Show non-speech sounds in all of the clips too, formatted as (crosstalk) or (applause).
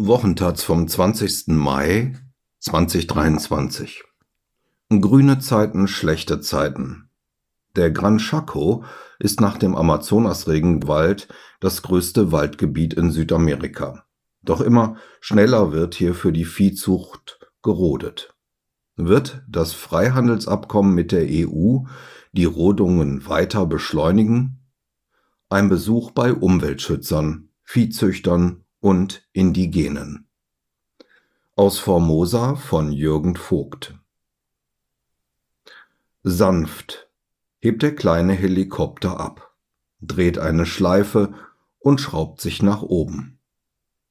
Wochentaz vom 20. Mai 2023 Grüne Zeiten, schlechte Zeiten. Der Gran Chaco ist nach dem Amazonas-Regenwald das größte Waldgebiet in Südamerika. Doch immer schneller wird hier für die Viehzucht gerodet. Wird das Freihandelsabkommen mit der EU die Rodungen weiter beschleunigen? Ein Besuch bei Umweltschützern, Viehzüchtern und Indigenen. Aus Formosa von Jürgen Vogt. Sanft hebt der kleine Helikopter ab, dreht eine Schleife und schraubt sich nach oben.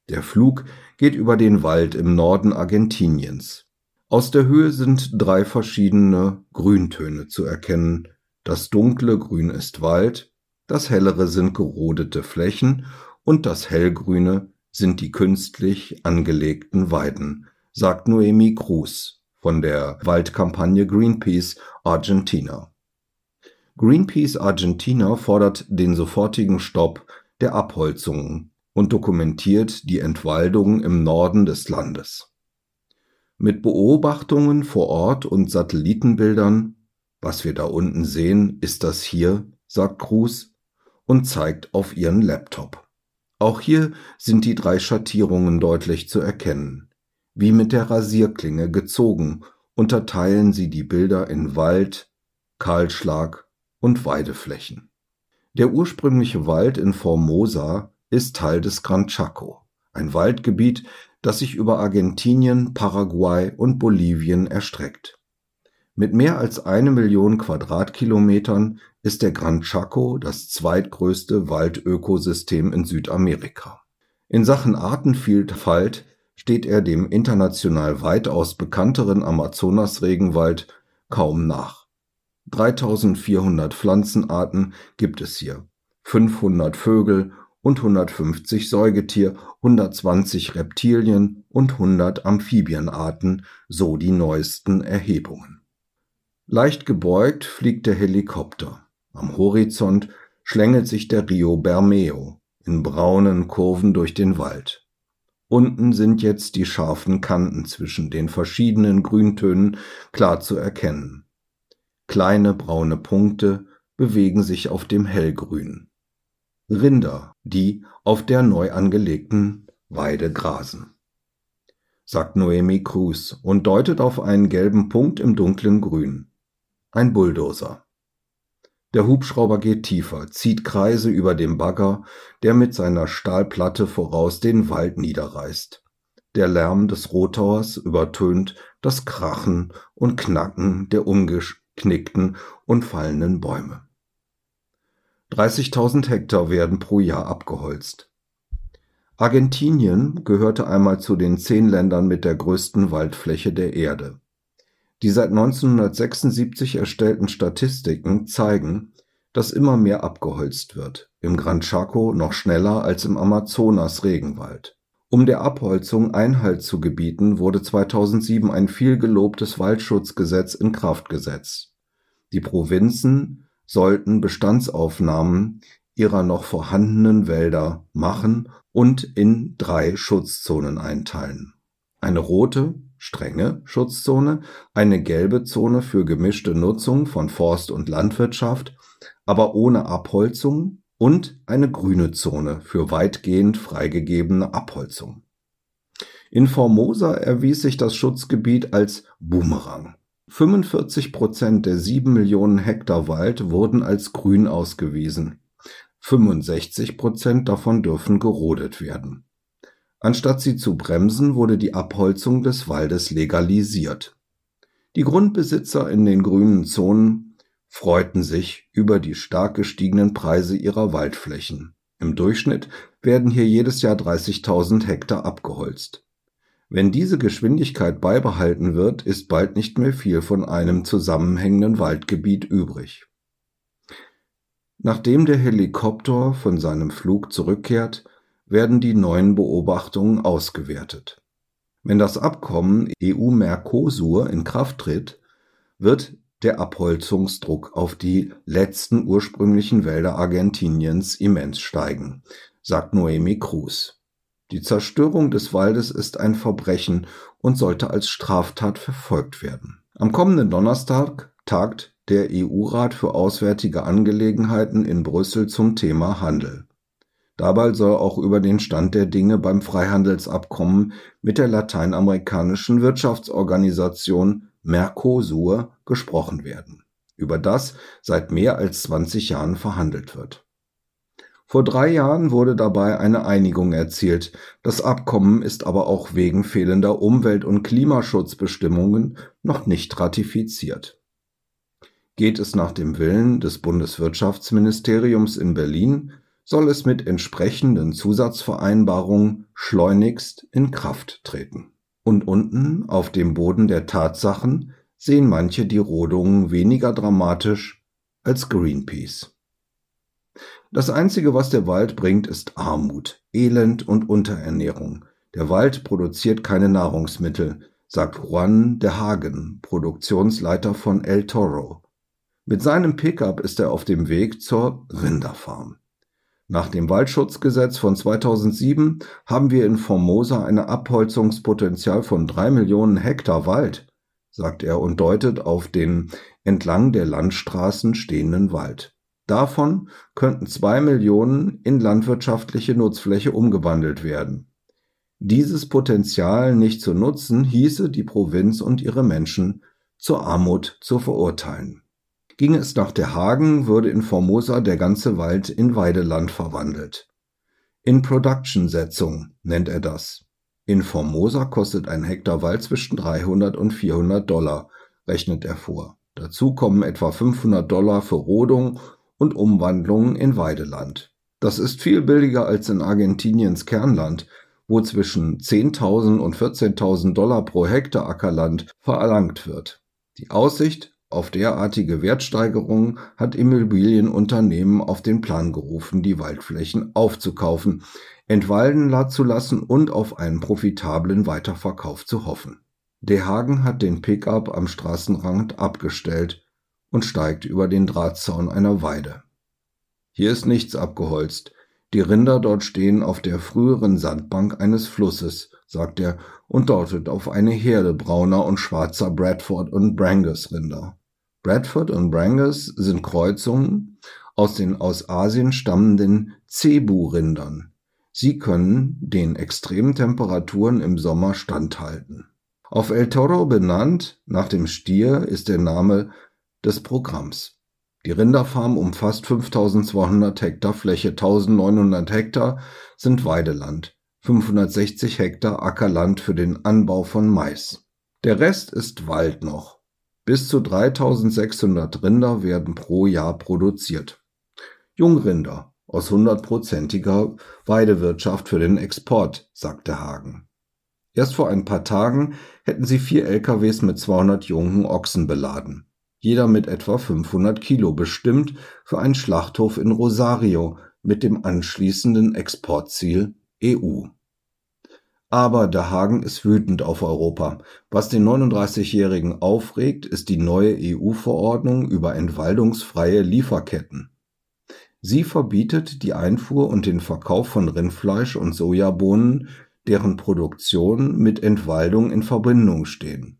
Der Flug geht über den Wald im Norden Argentiniens. Aus der Höhe sind drei verschiedene Grüntöne zu erkennen. Das dunkle Grün ist Wald, das hellere sind gerodete Flächen und das hellgrüne sind die künstlich angelegten Weiden, sagt Noemi Cruz von der Waldkampagne Greenpeace Argentina. Greenpeace Argentina fordert den sofortigen Stopp der Abholzungen und dokumentiert die Entwaldung im Norden des Landes. Mit Beobachtungen vor Ort und Satellitenbildern, was wir da unten sehen, ist das hier, sagt Cruz und zeigt auf ihren Laptop. Auch hier sind die drei Schattierungen deutlich zu erkennen. Wie mit der Rasierklinge gezogen unterteilen sie die Bilder in Wald, Kahlschlag und Weideflächen. Der ursprüngliche Wald in Formosa ist Teil des Gran Chaco, ein Waldgebiet, das sich über Argentinien, Paraguay und Bolivien erstreckt. Mit mehr als eine Million Quadratkilometern ist der Gran Chaco das zweitgrößte Waldökosystem in Südamerika. In Sachen Artenvielfalt steht er dem international weitaus bekannteren Amazonas-Regenwald kaum nach. 3400 Pflanzenarten gibt es hier, 500 Vögel und 150 Säugetier, 120 Reptilien und 100 Amphibienarten, so die neuesten Erhebungen. Leicht gebeugt fliegt der Helikopter. Am Horizont schlängelt sich der Rio Bermeo in braunen Kurven durch den Wald. Unten sind jetzt die scharfen Kanten zwischen den verschiedenen Grüntönen klar zu erkennen. Kleine braune Punkte bewegen sich auf dem Hellgrün. Rinder, die auf der neu angelegten Weide grasen. Sagt Noemi Cruz und deutet auf einen gelben Punkt im dunklen Grün. Ein Bulldozer. Der Hubschrauber geht tiefer, zieht Kreise über dem Bagger, der mit seiner Stahlplatte voraus den Wald niederreißt. Der Lärm des Rotors übertönt das Krachen und Knacken der umgeknickten und fallenden Bäume. 30.000 Hektar werden pro Jahr abgeholzt. Argentinien gehörte einmal zu den zehn Ländern mit der größten Waldfläche der Erde. Die seit 1976 erstellten Statistiken zeigen, dass immer mehr abgeholzt wird, im Gran Chaco noch schneller als im Amazonas-Regenwald. Um der Abholzung Einhalt zu gebieten, wurde 2007 ein viel gelobtes Waldschutzgesetz in Kraft gesetzt. Die Provinzen sollten Bestandsaufnahmen ihrer noch vorhandenen Wälder machen und in drei Schutzzonen einteilen. Eine rote, strenge Schutzzone, eine gelbe Zone für gemischte Nutzung von Forst und Landwirtschaft, aber ohne Abholzung und eine grüne Zone für weitgehend freigegebene Abholzung. In Formosa erwies sich das Schutzgebiet als Boomerang. 45 Prozent der sieben Millionen Hektar Wald wurden als grün ausgewiesen. 65 Prozent davon dürfen gerodet werden. Anstatt sie zu bremsen, wurde die Abholzung des Waldes legalisiert. Die Grundbesitzer in den grünen Zonen freuten sich über die stark gestiegenen Preise ihrer Waldflächen. Im Durchschnitt werden hier jedes Jahr 30.000 Hektar abgeholzt. Wenn diese Geschwindigkeit beibehalten wird, ist bald nicht mehr viel von einem zusammenhängenden Waldgebiet übrig. Nachdem der Helikopter von seinem Flug zurückkehrt, werden die neuen Beobachtungen ausgewertet. Wenn das Abkommen EU-Mercosur in Kraft tritt, wird der Abholzungsdruck auf die letzten ursprünglichen Wälder Argentiniens immens steigen, sagt Noemi Cruz. Die Zerstörung des Waldes ist ein Verbrechen und sollte als Straftat verfolgt werden. Am kommenden Donnerstag tagt der EU-Rat für Auswärtige Angelegenheiten in Brüssel zum Thema Handel. Dabei soll auch über den Stand der Dinge beim Freihandelsabkommen mit der lateinamerikanischen Wirtschaftsorganisation Mercosur gesprochen werden, über das seit mehr als 20 Jahren verhandelt wird. Vor drei Jahren wurde dabei eine Einigung erzielt, das Abkommen ist aber auch wegen fehlender Umwelt- und Klimaschutzbestimmungen noch nicht ratifiziert. Geht es nach dem Willen des Bundeswirtschaftsministeriums in Berlin, soll es mit entsprechenden Zusatzvereinbarungen schleunigst in Kraft treten. Und unten auf dem Boden der Tatsachen sehen manche die Rodungen weniger dramatisch als Greenpeace. Das Einzige, was der Wald bringt, ist Armut, Elend und Unterernährung. Der Wald produziert keine Nahrungsmittel, sagt Juan de Hagen, Produktionsleiter von El Toro. Mit seinem Pickup ist er auf dem Weg zur Rinderfarm. Nach dem Waldschutzgesetz von 2007 haben wir in Formosa ein Abholzungspotenzial von drei Millionen Hektar Wald, sagt er und deutet auf den entlang der Landstraßen stehenden Wald. Davon könnten zwei Millionen in landwirtschaftliche Nutzfläche umgewandelt werden. Dieses Potenzial nicht zu nutzen, hieße die Provinz und ihre Menschen zur Armut zu verurteilen. Ginge es nach der Hagen, würde in Formosa der ganze Wald in Weideland verwandelt. In Production-Setzung nennt er das. In Formosa kostet ein Hektar Wald zwischen 300 und 400 Dollar, rechnet er vor. Dazu kommen etwa 500 Dollar für Rodung und Umwandlungen in Weideland. Das ist viel billiger als in Argentiniens Kernland, wo zwischen 10.000 und 14.000 Dollar pro Hektar Ackerland verlangt wird. Die Aussicht auf derartige Wertsteigerungen hat Immobilienunternehmen auf den Plan gerufen, die Waldflächen aufzukaufen, entwalden zu lassen und auf einen profitablen Weiterverkauf zu hoffen. De Hagen hat den Pickup am Straßenrand abgestellt und steigt über den Drahtzaun einer Weide. Hier ist nichts abgeholzt. Die Rinder dort stehen auf der früheren Sandbank eines Flusses, sagt er und deutet auf eine Herde brauner und schwarzer Bradford und Brangus Rinder. Bradford und Brangus sind Kreuzungen aus den aus Asien stammenden Cebu-Rindern. Sie können den extremen Temperaturen im Sommer standhalten. Auf El Toro benannt, nach dem Stier, ist der Name des Programms. Die Rinderfarm umfasst 5200 Hektar Fläche, 1900 Hektar sind Weideland, 560 Hektar Ackerland für den Anbau von Mais. Der Rest ist Wald noch. Bis zu 3600 Rinder werden pro Jahr produziert. Jungrinder aus hundertprozentiger Weidewirtschaft für den Export, sagte Hagen. Erst vor ein paar Tagen hätten sie vier LKWs mit 200 jungen Ochsen beladen jeder mit etwa 500 Kilo, bestimmt für einen Schlachthof in Rosario mit dem anschließenden Exportziel EU. Aber der Hagen ist wütend auf Europa. Was den 39-Jährigen aufregt, ist die neue EU-Verordnung über entwaldungsfreie Lieferketten. Sie verbietet die Einfuhr und den Verkauf von Rindfleisch und Sojabohnen, deren Produktion mit Entwaldung in Verbindung stehen.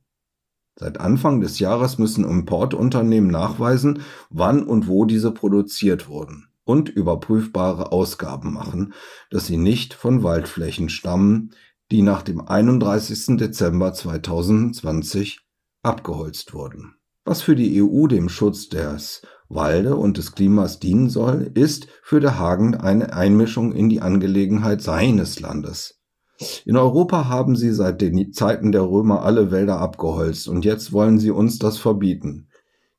Seit Anfang des Jahres müssen Importunternehmen nachweisen, wann und wo diese produziert wurden und überprüfbare Ausgaben machen, dass sie nicht von Waldflächen stammen, die nach dem 31. Dezember 2020 abgeholzt wurden. Was für die EU dem Schutz des Walde und des Klimas dienen soll, ist für der Hagen eine Einmischung in die Angelegenheit seines Landes. In Europa haben sie seit den Zeiten der Römer alle Wälder abgeholzt und jetzt wollen sie uns das verbieten.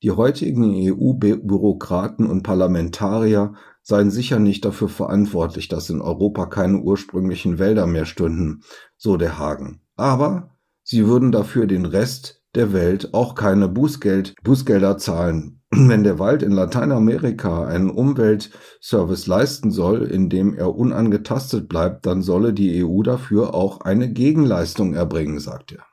Die heutigen EU-Bürokraten und Parlamentarier seien sicher nicht dafür verantwortlich, dass in Europa keine ursprünglichen Wälder mehr stünden, so der Hagen. Aber sie würden dafür den Rest der Welt auch keine Bußgeld, Bußgelder zahlen, (clears throat) wenn der Wald in Lateinamerika einen Umweltservice leisten soll, indem er unangetastet bleibt, dann solle die EU dafür auch eine Gegenleistung erbringen, sagt er.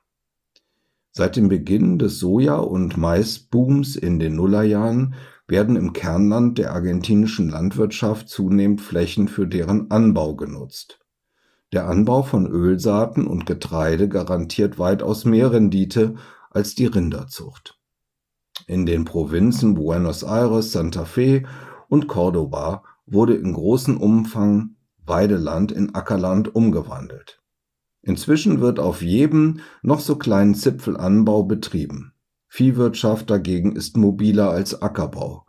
Seit dem Beginn des Soja- und Maisbooms in den Nullerjahren werden im Kernland der argentinischen Landwirtschaft zunehmend Flächen für deren Anbau genutzt. Der Anbau von Ölsaaten und Getreide garantiert weitaus mehr Rendite als die Rinderzucht. In den Provinzen Buenos Aires, Santa Fe und Cordoba wurde in großem Umfang Weideland in Ackerland umgewandelt. Inzwischen wird auf jedem noch so kleinen Zipfel Anbau betrieben. Viehwirtschaft dagegen ist mobiler als Ackerbau,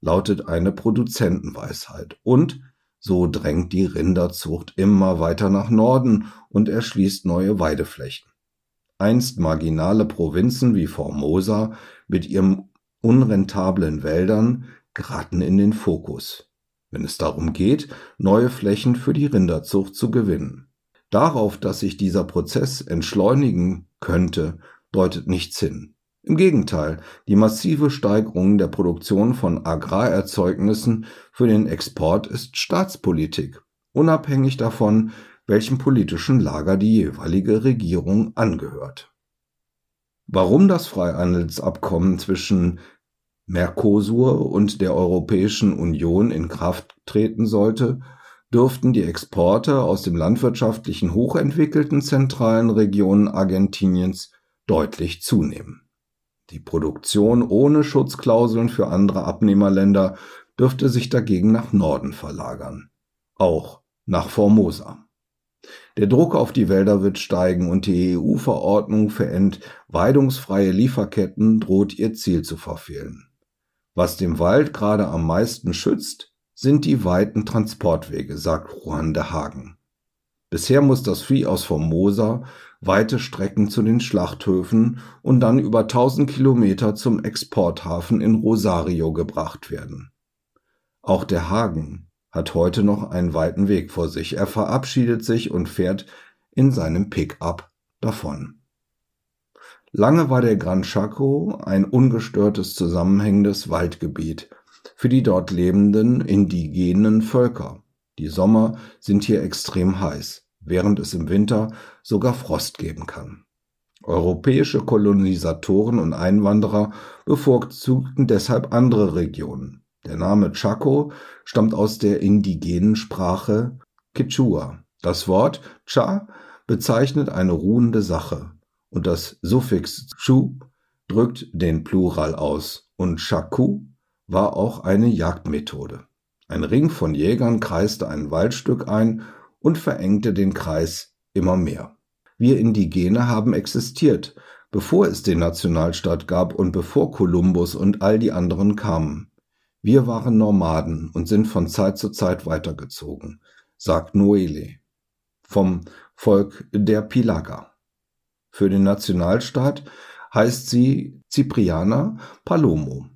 lautet eine Produzentenweisheit. Und so drängt die Rinderzucht immer weiter nach Norden und erschließt neue Weideflächen. Einst marginale Provinzen wie Formosa mit ihren unrentablen Wäldern geraten in den Fokus, wenn es darum geht, neue Flächen für die Rinderzucht zu gewinnen. Darauf, dass sich dieser Prozess entschleunigen könnte, deutet nichts hin. Im Gegenteil, die massive Steigerung der Produktion von Agrarerzeugnissen für den Export ist Staatspolitik, unabhängig davon, welchem politischen Lager die jeweilige Regierung angehört. Warum das Freihandelsabkommen zwischen Mercosur und der Europäischen Union in Kraft treten sollte, dürften die Exporte aus den landwirtschaftlichen hochentwickelten zentralen Regionen Argentiniens deutlich zunehmen. Die Produktion ohne Schutzklauseln für andere Abnehmerländer dürfte sich dagegen nach Norden verlagern, auch nach Formosa. Der Druck auf die Wälder wird steigen und die EU-Verordnung für entweidungsfreie Lieferketten droht ihr Ziel zu verfehlen. Was dem Wald gerade am meisten schützt, sind die weiten Transportwege, sagt Juan de Hagen. Bisher muss das Vieh aus Formosa weite Strecken zu den Schlachthöfen und dann über 1000 Kilometer zum Exporthafen in Rosario gebracht werden. Auch der Hagen hat heute noch einen weiten Weg vor sich. Er verabschiedet sich und fährt in seinem Pickup davon. Lange war der Gran Chaco ein ungestörtes zusammenhängendes Waldgebiet, für die dort lebenden indigenen Völker. Die Sommer sind hier extrem heiß, während es im Winter sogar Frost geben kann. Europäische Kolonisatoren und Einwanderer bevorzugten deshalb andere Regionen. Der Name Chaco stammt aus der indigenen Sprache Quechua. Das Wort Cha bezeichnet eine ruhende Sache und das Suffix chu drückt den Plural aus und Chaku war auch eine Jagdmethode. Ein Ring von Jägern kreiste ein Waldstück ein und verengte den Kreis immer mehr. Wir Indigene haben existiert, bevor es den Nationalstaat gab und bevor Kolumbus und all die anderen kamen. Wir waren Nomaden und sind von Zeit zu Zeit weitergezogen, sagt Noele vom Volk der Pilaga. Für den Nationalstaat heißt sie Cipriana Palomo.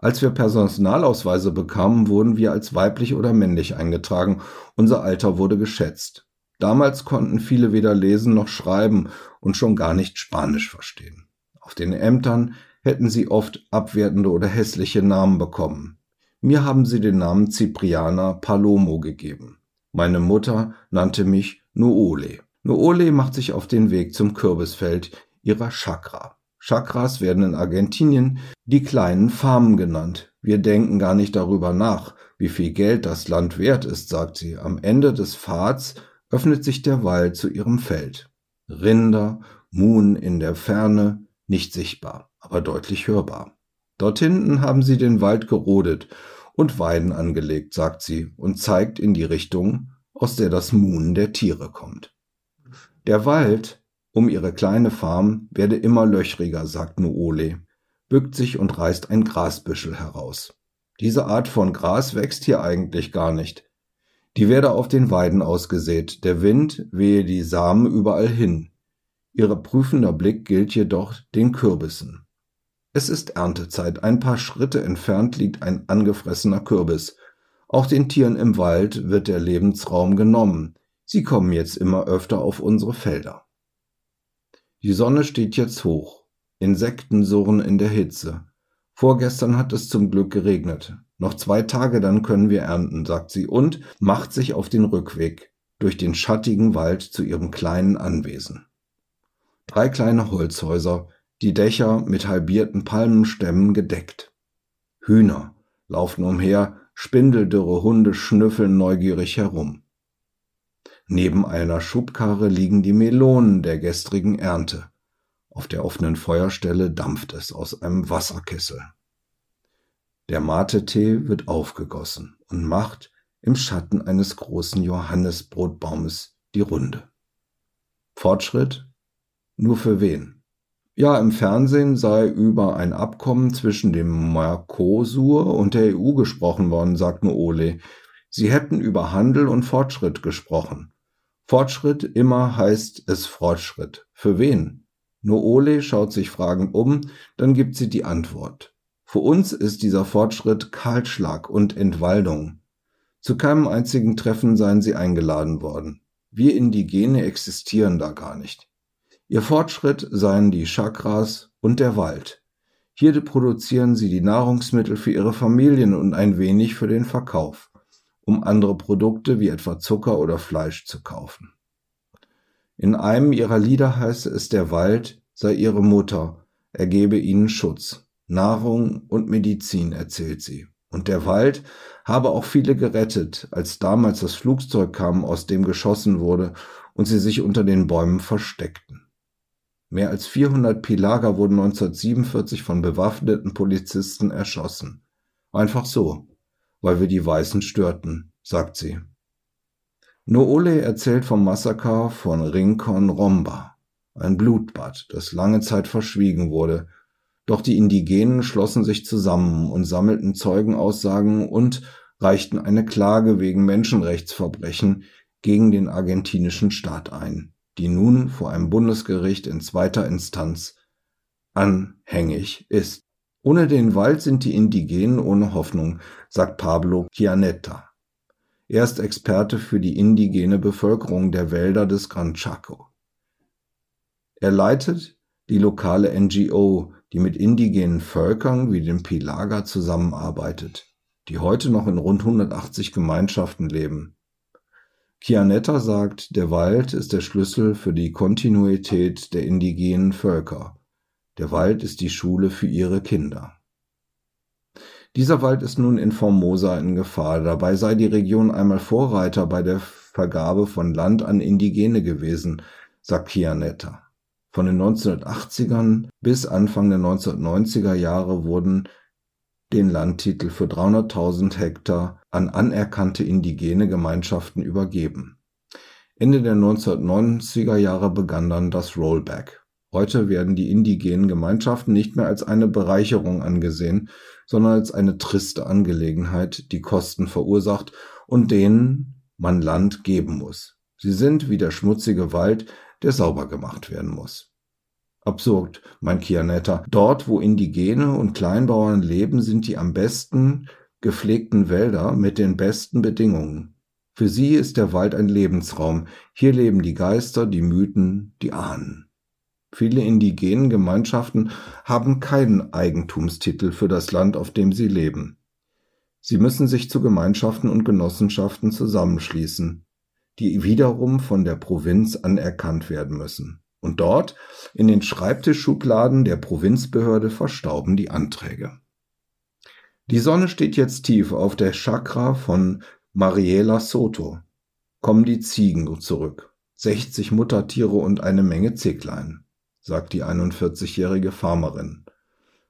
Als wir Personalausweise bekamen, wurden wir als weiblich oder männlich eingetragen. Unser Alter wurde geschätzt. Damals konnten viele weder lesen noch schreiben und schon gar nicht Spanisch verstehen. Auf den Ämtern hätten sie oft abwertende oder hässliche Namen bekommen. Mir haben sie den Namen Cipriana Palomo gegeben. Meine Mutter nannte mich Nuole. Nuole macht sich auf den Weg zum Kürbisfeld ihrer Chakra. Chakras werden in Argentinien die kleinen Farmen genannt. Wir denken gar nicht darüber nach, wie viel Geld das Land wert ist, sagt sie. Am Ende des Pfads öffnet sich der Wald zu ihrem Feld. Rinder, Muhn in der Ferne, nicht sichtbar, aber deutlich hörbar. Dort hinten haben sie den Wald gerodet und Weiden angelegt, sagt sie und zeigt in die Richtung, aus der das Muhen der Tiere kommt. Der Wald um ihre kleine Farm werde immer löchriger, sagt Nuole, bückt sich und reißt ein Grasbüschel heraus. Diese Art von Gras wächst hier eigentlich gar nicht. Die werde auf den Weiden ausgesät, der Wind wehe die Samen überall hin. Ihr prüfender Blick gilt jedoch den Kürbissen. Es ist Erntezeit, ein paar Schritte entfernt liegt ein angefressener Kürbis. Auch den Tieren im Wald wird der Lebensraum genommen. Sie kommen jetzt immer öfter auf unsere Felder. Die Sonne steht jetzt hoch. Insekten surren in der Hitze. Vorgestern hat es zum Glück geregnet. Noch zwei Tage, dann können wir ernten, sagt sie und macht sich auf den Rückweg durch den schattigen Wald zu ihrem kleinen Anwesen. Drei kleine Holzhäuser, die Dächer mit halbierten Palmenstämmen gedeckt. Hühner laufen umher, spindeldürre Hunde schnüffeln neugierig herum. Neben einer Schubkarre liegen die Melonen der gestrigen Ernte. Auf der offenen Feuerstelle dampft es aus einem Wasserkessel. Der Mate-Tee wird aufgegossen und macht im Schatten eines großen Johannesbrotbaumes die Runde. Fortschritt? Nur für wen? Ja, im Fernsehen sei über ein Abkommen zwischen dem Mercosur und der EU gesprochen worden, sagt Ole. Sie hätten über Handel und Fortschritt gesprochen. Fortschritt immer heißt es Fortschritt. Für wen? Noole schaut sich fragend um, dann gibt sie die Antwort. Für uns ist dieser Fortschritt Kahlschlag und Entwaldung. Zu keinem einzigen Treffen seien sie eingeladen worden. Wir Indigene existieren da gar nicht. Ihr Fortschritt seien die Chakras und der Wald. Hier produzieren sie die Nahrungsmittel für ihre Familien und ein wenig für den Verkauf, um andere Produkte wie etwa Zucker oder Fleisch zu kaufen. In einem ihrer Lieder heißt es, der Wald sei ihre Mutter, er gebe ihnen Schutz, Nahrung und Medizin, erzählt sie. Und der Wald habe auch viele gerettet, als damals das Flugzeug kam, aus dem geschossen wurde und sie sich unter den Bäumen versteckten. Mehr als 400 Pilager wurden 1947 von bewaffneten Polizisten erschossen. Einfach so, weil wir die Weißen störten, sagt sie. Noole erzählt vom Massaker von Rincon Romba, ein Blutbad, das lange Zeit verschwiegen wurde. Doch die Indigenen schlossen sich zusammen und sammelten Zeugenaussagen und reichten eine Klage wegen Menschenrechtsverbrechen gegen den argentinischen Staat ein, die nun vor einem Bundesgericht in zweiter Instanz anhängig ist. Ohne den Wald sind die Indigenen ohne Hoffnung, sagt Pablo Chianetta. Er ist Experte für die indigene Bevölkerung der Wälder des Gran Chaco. Er leitet die lokale NGO, die mit indigenen Völkern wie den Pilaga zusammenarbeitet, die heute noch in rund 180 Gemeinschaften leben. Chianetta sagt, der Wald ist der Schlüssel für die Kontinuität der indigenen Völker. Der Wald ist die Schule für ihre Kinder. Dieser Wald ist nun in Formosa in Gefahr. Dabei sei die Region einmal Vorreiter bei der Vergabe von Land an Indigene gewesen, sagt Chianetta. Von den 1980ern bis Anfang der 1990er Jahre wurden den Landtitel für 300.000 Hektar an anerkannte indigene Gemeinschaften übergeben. Ende der 1990er Jahre begann dann das Rollback. Heute werden die indigenen Gemeinschaften nicht mehr als eine Bereicherung angesehen, sondern als eine triste Angelegenheit, die Kosten verursacht und denen man Land geben muss. Sie sind wie der schmutzige Wald, der sauber gemacht werden muss. Absurd, mein Chianetta. Dort, wo Indigene und Kleinbauern leben, sind die am besten gepflegten Wälder mit den besten Bedingungen. Für sie ist der Wald ein Lebensraum. Hier leben die Geister, die Mythen, die Ahnen. Viele indigenen Gemeinschaften haben keinen Eigentumstitel für das Land, auf dem sie leben. Sie müssen sich zu Gemeinschaften und Genossenschaften zusammenschließen, die wiederum von der Provinz anerkannt werden müssen. Und dort, in den Schreibtischschubladen der Provinzbehörde, verstauben die Anträge. Die Sonne steht jetzt tief auf der Chakra von Mariela Soto. Kommen die Ziegen zurück. 60 Muttertiere und eine Menge Zicklein sagt die 41-jährige Farmerin.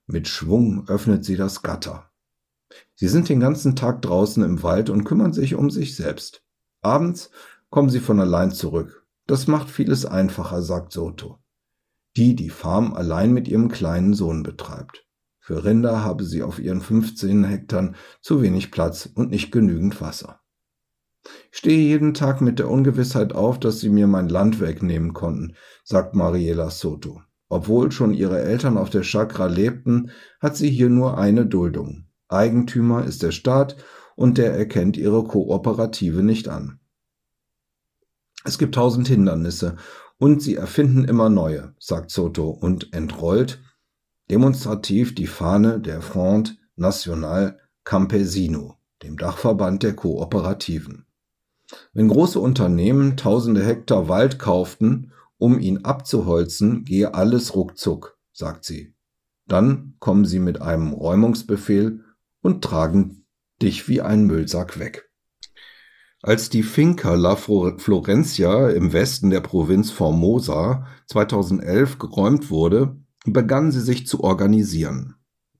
Mit Schwung öffnet sie das Gatter. Sie sind den ganzen Tag draußen im Wald und kümmern sich um sich selbst. Abends kommen sie von allein zurück. Das macht vieles einfacher, sagt Soto, die die Farm allein mit ihrem kleinen Sohn betreibt. Für Rinder habe sie auf ihren 15 Hektar zu wenig Platz und nicht genügend Wasser. Ich stehe jeden Tag mit der Ungewissheit auf, dass sie mir mein Land wegnehmen konnten, sagt Mariela Soto. Obwohl schon ihre Eltern auf der Chakra lebten, hat sie hier nur eine Duldung. Eigentümer ist der Staat und der erkennt ihre Kooperative nicht an. Es gibt tausend Hindernisse und sie erfinden immer neue, sagt Soto und entrollt demonstrativ die Fahne der Front National Campesino, dem Dachverband der Kooperativen. Wenn große Unternehmen tausende Hektar Wald kauften, um ihn abzuholzen, gehe alles ruckzuck, sagt sie. Dann kommen sie mit einem Räumungsbefehl und tragen dich wie einen Müllsack weg. Als die Finca La Florencia im Westen der Provinz Formosa 2011 geräumt wurde, begann sie sich zu organisieren.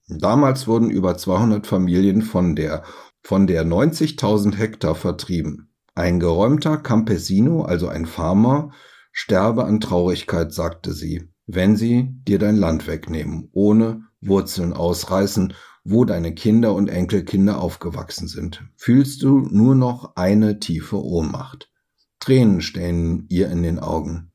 Damals wurden über 200 Familien von der von der 90.000 Hektar vertrieben. Ein geräumter Campesino, also ein Farmer, sterbe an Traurigkeit, sagte sie, wenn sie dir dein Land wegnehmen, ohne Wurzeln ausreißen, wo deine Kinder und Enkelkinder aufgewachsen sind, fühlst du nur noch eine tiefe Ohnmacht. Tränen stehen ihr in den Augen.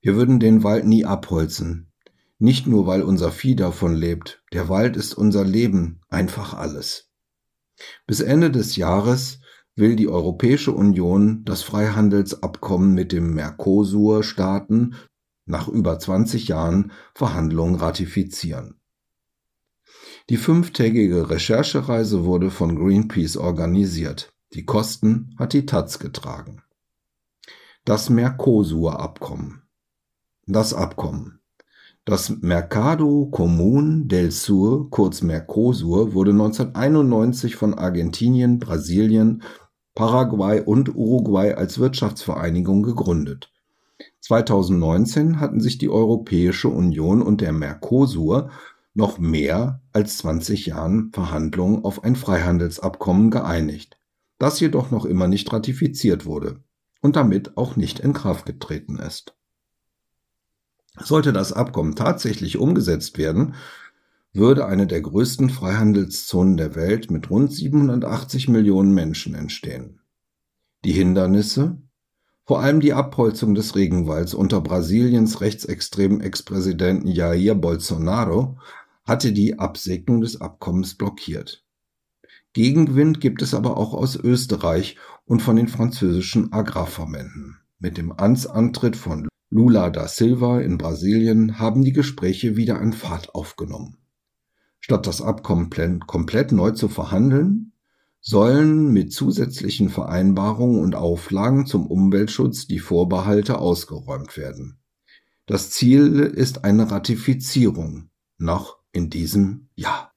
Wir würden den Wald nie abholzen, nicht nur weil unser Vieh davon lebt, der Wald ist unser Leben, einfach alles. Bis Ende des Jahres will die Europäische Union das Freihandelsabkommen mit dem Mercosur-Staaten nach über 20 Jahren Verhandlungen ratifizieren. Die fünftägige Recherchereise wurde von Greenpeace organisiert. Die Kosten hat die Taz getragen. Das Mercosur-Abkommen. Das Abkommen. Das Mercado Común del Sur, kurz Mercosur, wurde 1991 von Argentinien, Brasilien, Paraguay und Uruguay als Wirtschaftsvereinigung gegründet. 2019 hatten sich die Europäische Union und der Mercosur noch mehr als 20 Jahren Verhandlungen auf ein Freihandelsabkommen geeinigt, das jedoch noch immer nicht ratifiziert wurde und damit auch nicht in Kraft getreten ist. Sollte das Abkommen tatsächlich umgesetzt werden, würde eine der größten Freihandelszonen der Welt mit rund 780 Millionen Menschen entstehen. Die Hindernisse? Vor allem die Abholzung des Regenwalds unter Brasiliens rechtsextremen Ex-Präsidenten Jair Bolsonaro hatte die Absegnung des Abkommens blockiert. Gegenwind gibt es aber auch aus Österreich und von den französischen Agrarverbänden. Mit dem Amtsantritt von Lula da Silva in Brasilien haben die Gespräche wieder an Fahrt aufgenommen. Statt das Abkommen komplett neu zu verhandeln, sollen mit zusätzlichen Vereinbarungen und Auflagen zum Umweltschutz die Vorbehalte ausgeräumt werden. Das Ziel ist eine Ratifizierung noch in diesem Jahr.